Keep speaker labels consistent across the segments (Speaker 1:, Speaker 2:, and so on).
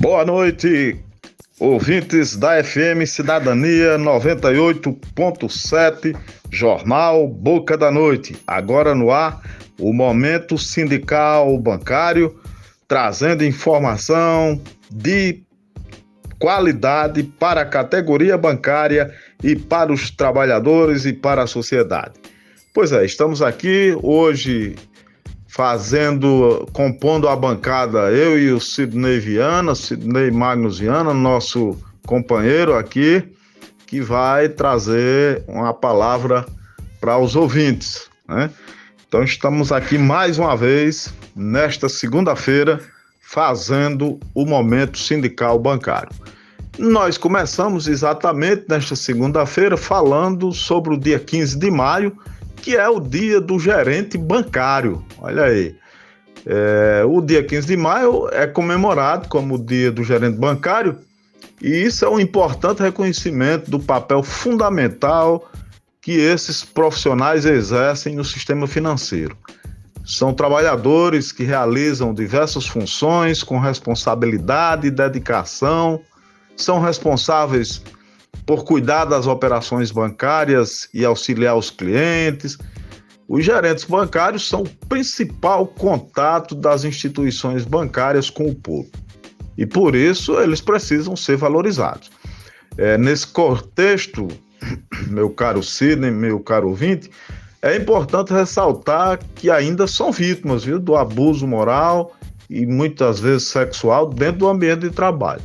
Speaker 1: Boa noite, ouvintes da FM Cidadania 98.7, Jornal Boca da Noite. Agora no ar, o Momento Sindical Bancário, trazendo informação de qualidade para a categoria bancária e para os trabalhadores e para a sociedade. Pois é, estamos aqui hoje fazendo, compondo a bancada, eu e o Sidney Viana, Sidney Magnus Viana, nosso companheiro aqui, que vai trazer uma palavra para os ouvintes, né? Então estamos aqui mais uma vez nesta segunda-feira fazendo o momento sindical bancário. Nós começamos exatamente nesta segunda-feira falando sobre o dia 15 de maio, que é o dia do gerente bancário. Olha aí. É, o dia 15 de maio é comemorado como o dia do gerente bancário, e isso é um importante reconhecimento do papel fundamental que esses profissionais exercem no sistema financeiro. São trabalhadores que realizam diversas funções com responsabilidade e dedicação, são responsáveis por cuidar das operações bancárias e auxiliar os clientes. Os gerentes bancários são o principal contato das instituições bancárias com o povo. E por isso eles precisam ser valorizados. É, nesse contexto, meu caro Sidney, meu caro ouvinte, é importante ressaltar que ainda são vítimas viu, do abuso moral e muitas vezes sexual dentro do ambiente de trabalho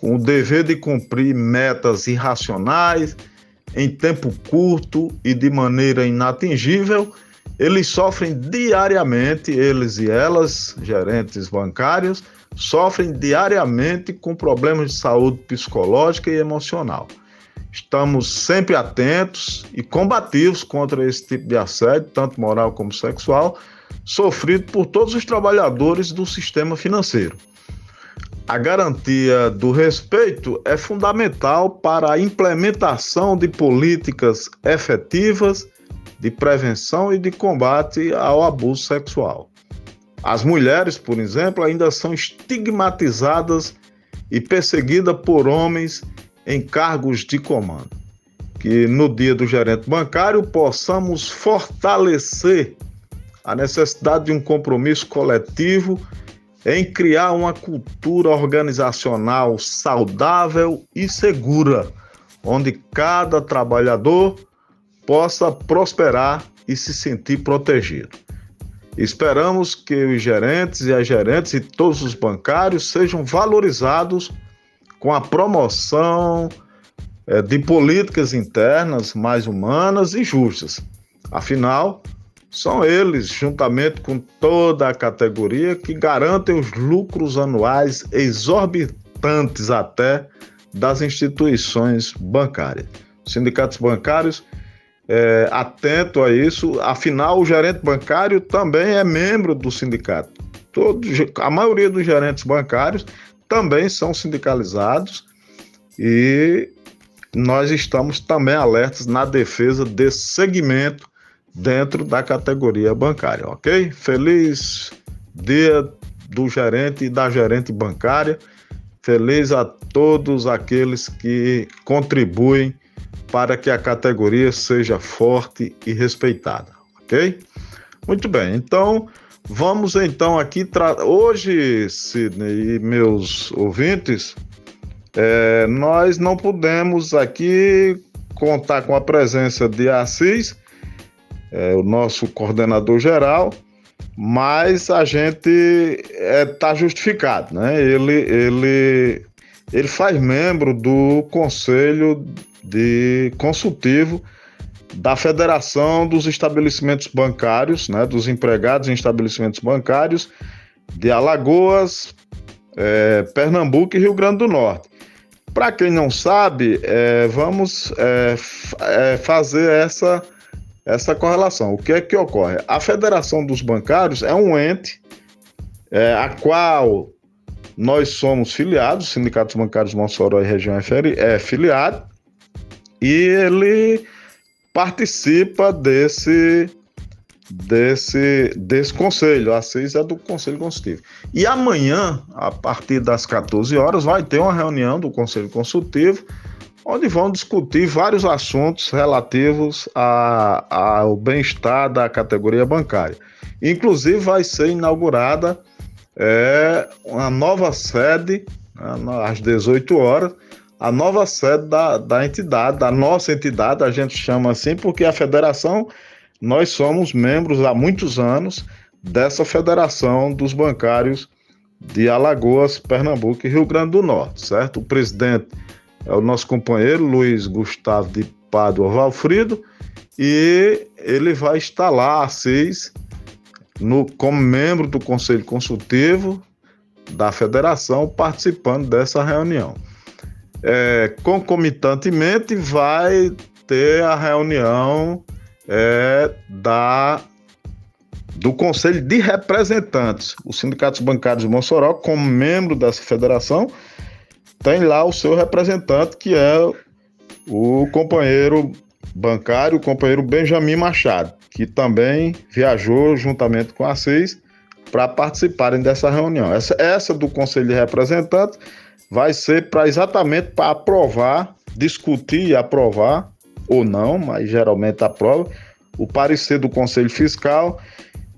Speaker 1: com o dever de cumprir metas irracionais em tempo curto e de maneira inatingível, eles sofrem diariamente, eles e elas, gerentes bancários, sofrem diariamente com problemas de saúde psicológica e emocional. Estamos sempre atentos e combativos contra esse tipo de assédio, tanto moral como sexual, sofrido por todos os trabalhadores do sistema financeiro. A garantia do respeito é fundamental para a implementação de políticas efetivas de prevenção e de combate ao abuso sexual. As mulheres, por exemplo, ainda são estigmatizadas e perseguidas por homens em cargos de comando. Que no dia do gerente bancário possamos fortalecer a necessidade de um compromisso coletivo em criar uma cultura organizacional saudável e segura, onde cada trabalhador possa prosperar e se sentir protegido. Esperamos que os gerentes e as gerentes e todos os bancários sejam valorizados com a promoção é, de políticas internas mais humanas e justas. Afinal, são eles, juntamente com toda a categoria, que garantem os lucros anuais exorbitantes até das instituições bancárias. Sindicatos bancários, é, atento a isso, afinal, o gerente bancário também é membro do sindicato. Todo, a maioria dos gerentes bancários também são sindicalizados e nós estamos também alertas na defesa desse segmento dentro da categoria bancária, ok? Feliz dia do gerente e da gerente bancária. Feliz a todos aqueles que contribuem para que a categoria seja forte e respeitada, ok? Muito bem, então vamos então aqui hoje, Sidney e meus ouvintes, é, nós não pudemos aqui contar com a presença de Assis, é, o nosso coordenador geral, mas a gente está é, tá justificado, né? Ele, ele, ele faz membro do Conselho de Consultivo da Federação dos Estabelecimentos Bancários, né, dos empregados em estabelecimentos bancários de Alagoas, é, Pernambuco e Rio Grande do Norte. Para quem não sabe, é, vamos é, é fazer essa essa correlação. O que é que ocorre? A Federação dos Bancários é um ente é, a qual nós somos filiados, o Sindicato dos Bancários Mossoró e Região é filiado, e ele participa desse, desse, desse conselho. A seis é do Conselho Consultivo. E amanhã, a partir das 14 horas, vai ter uma reunião do Conselho Consultivo, onde vão discutir vários assuntos relativos a, ao bem-estar da categoria bancária. Inclusive, vai ser inaugurada é, uma nova sede, né, às 18 horas, a nova sede da, da entidade, da nossa entidade, a gente chama assim, porque a federação nós somos membros há muitos anos dessa Federação dos Bancários de Alagoas, Pernambuco e Rio Grande do Norte, certo? O presidente é o nosso companheiro Luiz Gustavo de Pádua Valfrido e ele vai estar lá às seis no, como membro do Conselho Consultivo da Federação participando dessa reunião. É, concomitantemente vai ter a reunião é, da, do Conselho de Representantes. Os sindicatos bancários de Mossoró, como membro dessa federação, tem lá o seu representante, que é o companheiro bancário, o companheiro Benjamin Machado, que também viajou juntamente com a CES para participarem dessa reunião. Essa, essa do Conselho de Representantes vai ser para exatamente para aprovar, discutir e aprovar ou não, mas geralmente aprova, o parecer do Conselho Fiscal,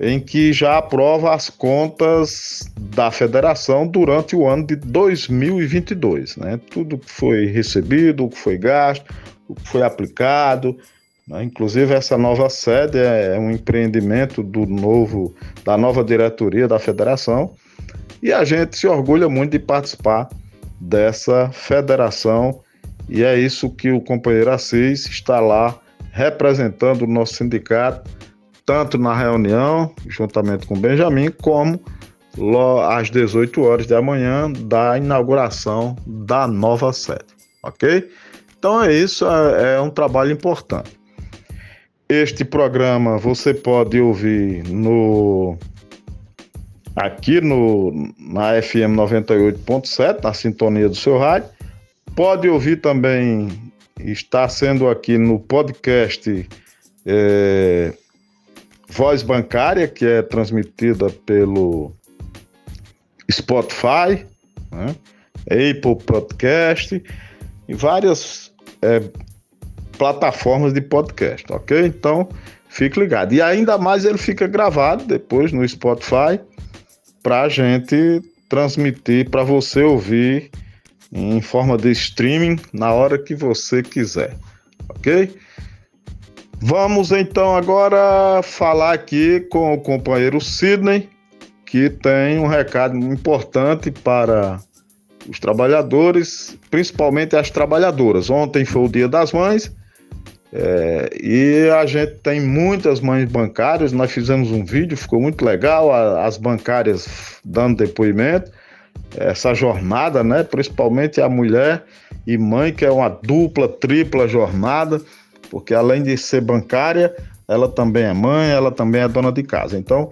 Speaker 1: em que já aprova as contas da federação durante o ano de 2022. Né? Tudo que foi recebido, o que foi gasto, o que foi aplicado. Né? Inclusive, essa nova sede é um empreendimento do novo, da nova diretoria da federação. E a gente se orgulha muito de participar dessa federação e é isso que o companheiro Assis está lá representando o nosso sindicato, tanto na reunião, juntamente com Benjamin, como às 18 horas da manhã da inauguração da nova sede, ok? Então é isso, é, é um trabalho importante. Este programa você pode ouvir no aqui no na FM 98.7, na sintonia do seu rádio, Pode ouvir também, está sendo aqui no podcast é, Voz Bancária, que é transmitida pelo Spotify, né? Apple Podcast e várias é, plataformas de podcast, ok? Então, fique ligado. E ainda mais ele fica gravado depois no Spotify para a gente transmitir, para você ouvir em forma de streaming na hora que você quiser, ok? Vamos então agora falar aqui com o companheiro Sidney, que tem um recado importante para os trabalhadores, principalmente as trabalhadoras. Ontem foi o Dia das Mães é, e a gente tem muitas mães bancárias. Nós fizemos um vídeo, ficou muito legal, as bancárias dando depoimento essa jornada, né? Principalmente a mulher e mãe, que é uma dupla, tripla jornada, porque além de ser bancária, ela também é mãe, ela também é dona de casa. Então,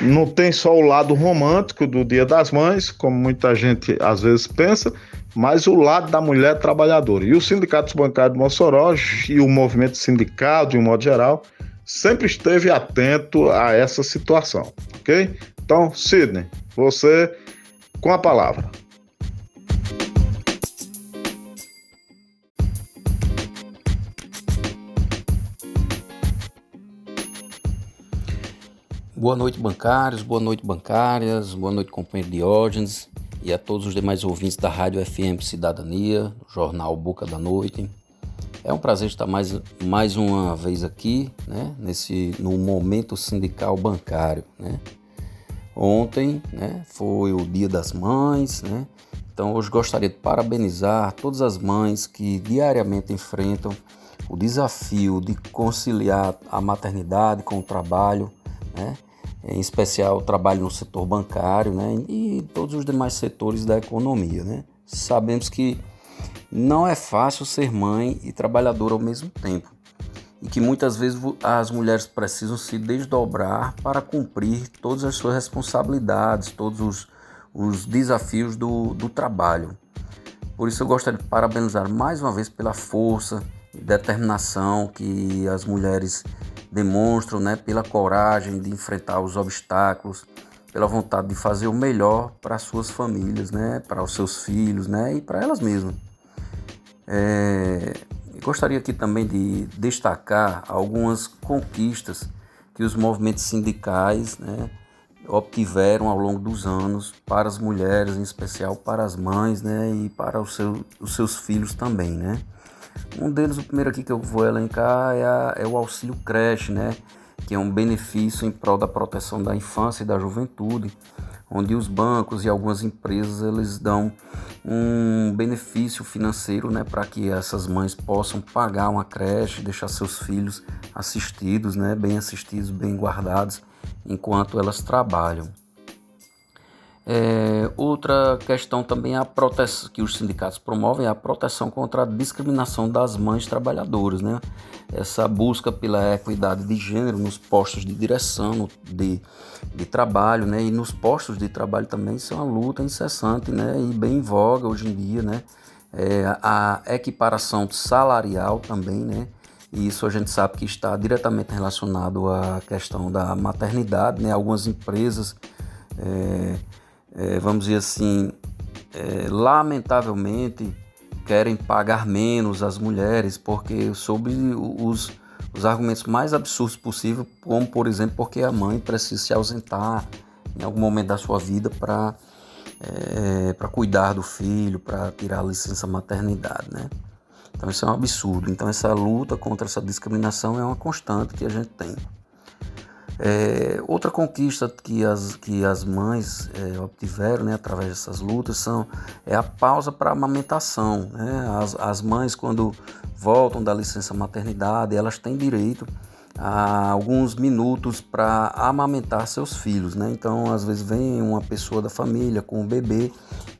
Speaker 1: não tem só o lado romântico do Dia das Mães, como muita gente às vezes pensa, mas o lado da mulher trabalhadora. E o Sindicato Bancário de Mossoró e o movimento sindical, de um modo geral, sempre esteve atento a essa situação, ok? Então, Sidney, você com a palavra.
Speaker 2: Boa noite, bancários, boa noite, bancárias, boa noite, companheiro Diógenes e a todos os demais ouvintes da Rádio FM Cidadania, Jornal Boca da Noite. É um prazer estar mais, mais uma vez aqui, né, nesse, no momento sindical bancário, né, Ontem né, foi o Dia das Mães, né? Então hoje gostaria de parabenizar todas as mães que diariamente enfrentam o desafio de conciliar a maternidade com o trabalho, né? Em especial o trabalho no setor bancário né? e todos os demais setores da economia. Né? Sabemos que não é fácil ser mãe e trabalhadora ao mesmo tempo e que muitas vezes as mulheres precisam se desdobrar para cumprir todas as suas responsabilidades, todos os, os desafios do, do trabalho. Por isso eu gostaria de parabenizar mais uma vez pela força e determinação que as mulheres demonstram, né, pela coragem de enfrentar os obstáculos, pela vontade de fazer o melhor para suas famílias, né, para os seus filhos, né, e para elas mesmas. É, gostaria aqui também de destacar algumas conquistas que os movimentos sindicais, né, obtiveram ao longo dos anos para as mulheres, em especial para as mães, né, e para seu, os seus filhos também, né. Um deles, o primeiro aqui que eu vou elencar é, a, é o auxílio creche, né, que é um benefício em prol da proteção da infância e da juventude, onde os bancos e algumas empresas eles dão um benefício financeiro, né, para que essas mães possam pagar uma creche, deixar seus filhos assistidos, né, bem assistidos, bem guardados enquanto elas trabalham. É, outra questão também é a proteção que os sindicatos promovem é a proteção contra a discriminação das mães trabalhadoras, né? Essa busca pela equidade de gênero nos postos de direção de, de trabalho, né? E nos postos de trabalho também isso é uma luta incessante, né? E bem em voga hoje em dia, né? É, a equiparação salarial também, né? E isso a gente sabe que está diretamente relacionado à questão da maternidade, né? Algumas empresas, é, é, vamos dizer assim, é, lamentavelmente querem pagar menos as mulheres porque sob os, os argumentos mais absurdos possível, como por exemplo porque a mãe precisa se ausentar em algum momento da sua vida para é, para cuidar do filho, para tirar a licença maternidade, né? Então isso é um absurdo. Então essa luta contra essa discriminação é uma constante que a gente tem. É, outra conquista que as, que as mães é, obtiveram né, através dessas lutas são, é a pausa para amamentação. Né? As, as mães, quando voltam da licença maternidade, elas têm direito a alguns minutos para amamentar seus filhos. Né? Então, às vezes, vem uma pessoa da família com o bebê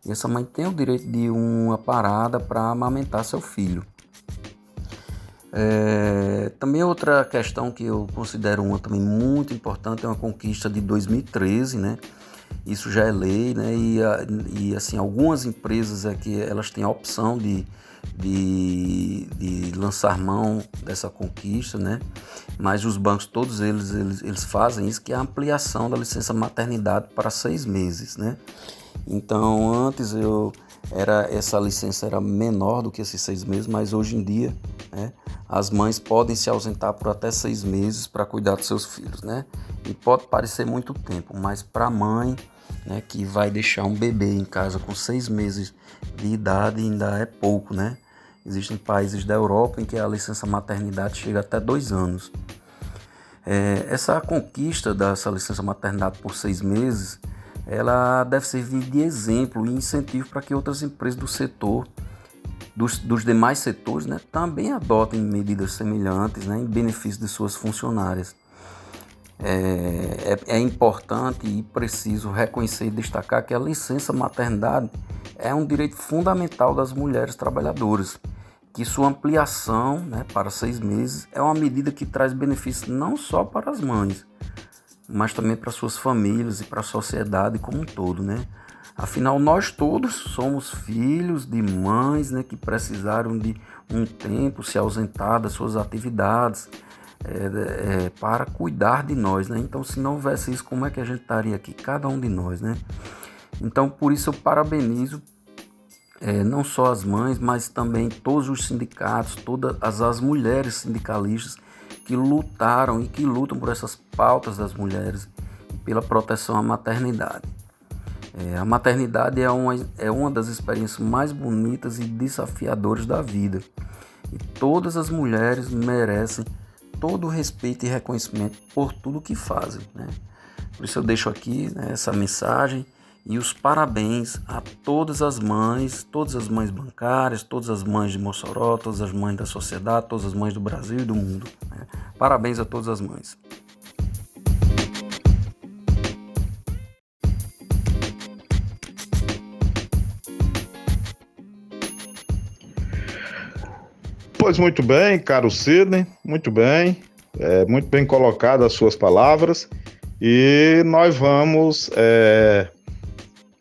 Speaker 2: e essa mãe tem o direito de uma parada para amamentar seu filho. É, também outra questão que eu considero uma também muito importante é uma conquista de 2013, né? Isso já é lei, né? E, e assim algumas empresas é que elas têm a opção de, de, de lançar mão dessa conquista, né? Mas os bancos todos eles, eles eles fazem isso que é a ampliação da licença maternidade para seis meses, né? Então antes eu era essa licença era menor do que esses seis meses, mas hoje em dia, né? as mães podem se ausentar por até seis meses para cuidar dos seus filhos, né? E pode parecer muito tempo, mas para a mãe, né, que vai deixar um bebê em casa com seis meses de idade ainda é pouco, né? Existem países da Europa em que a licença maternidade chega até dois anos. É, essa conquista dessa licença maternidade por seis meses, ela deve servir de exemplo e incentivo para que outras empresas do setor dos, dos demais setores né, também adotem medidas semelhantes né, em benefício de suas funcionárias. É, é, é, importante e preciso reconhecer e destacar que a licença maternidade é um direito fundamental das mulheres trabalhadoras, que sua ampliação né, para seis meses é uma medida que traz benefícios não só para as mães, mas também para suas famílias e para a sociedade como um todo. Né? Afinal, nós todos somos filhos de mães né, que precisaram de um tempo se ausentar das suas atividades é, é, para cuidar de nós. Né? Então, se não houvesse isso, como é que a gente estaria aqui? Cada um de nós. Né? Então, por isso eu parabenizo é, não só as mães, mas também todos os sindicatos, todas as, as mulheres sindicalistas que lutaram e que lutam por essas pautas das mulheres e pela proteção à maternidade. É, a maternidade é uma, é uma das experiências mais bonitas e desafiadoras da vida. E todas as mulheres merecem todo o respeito e reconhecimento por tudo que fazem. Né? Por isso eu deixo aqui né, essa mensagem e os parabéns a todas as mães, todas as mães bancárias, todas as mães de Mossoró, todas as mães da sociedade, todas as mães do Brasil e do mundo. Né? Parabéns a todas as mães.
Speaker 1: Pois muito bem, caro Sidney, muito bem, é, muito bem colocadas as suas palavras e nós vamos é,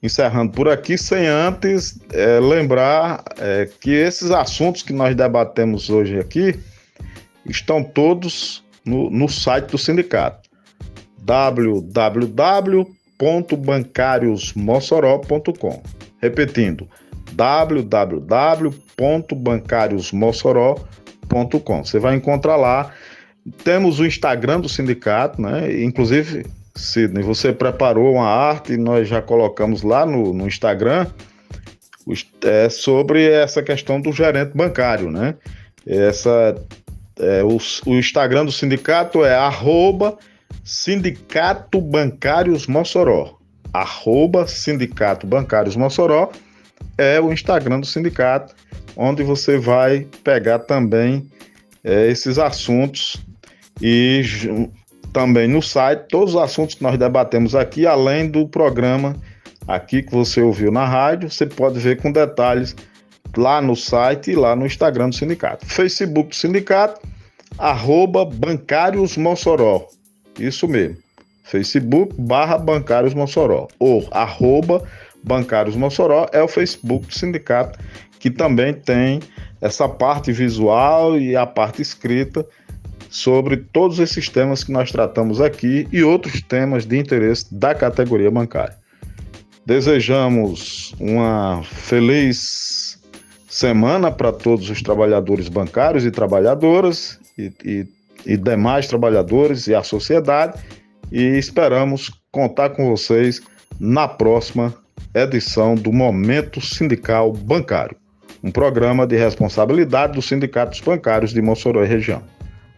Speaker 1: encerrando por aqui sem antes é, lembrar é, que esses assuntos que nós debatemos hoje aqui estão todos no, no site do sindicato www.bancariosmossoró.com. Repetindo, www.bancariosmossoró.com. Você vai encontrar lá. Temos o Instagram do sindicato, né? Inclusive, Sidney, você preparou uma arte e nós já colocamos lá no, no Instagram é, sobre essa questão do gerente bancário, né? Essa, é, o, o Instagram do sindicato é arroba Sindicato Bancários Mossoró. Arroba Sindicato Bancários Mossoró é o Instagram do sindicato, onde você vai pegar também é, esses assuntos e também no site todos os assuntos que nós debatemos aqui, além do programa aqui que você ouviu na rádio, você pode ver com detalhes lá no site e lá no Instagram do sindicato. Facebook do sindicato, arroba Bancários Mossoró. Isso mesmo. Facebook barra Bancários Mossoró ou arroba Bancários Mossoró é o Facebook do sindicato que também tem essa parte visual e a parte escrita sobre todos esses temas que nós tratamos aqui e outros temas de interesse da categoria bancária. Desejamos uma feliz semana para todos os trabalhadores bancários e trabalhadoras e, e e demais trabalhadores e a sociedade e esperamos contar com vocês na próxima edição do Momento Sindical Bancário, um programa de responsabilidade dos sindicatos bancários de Mossoró e região.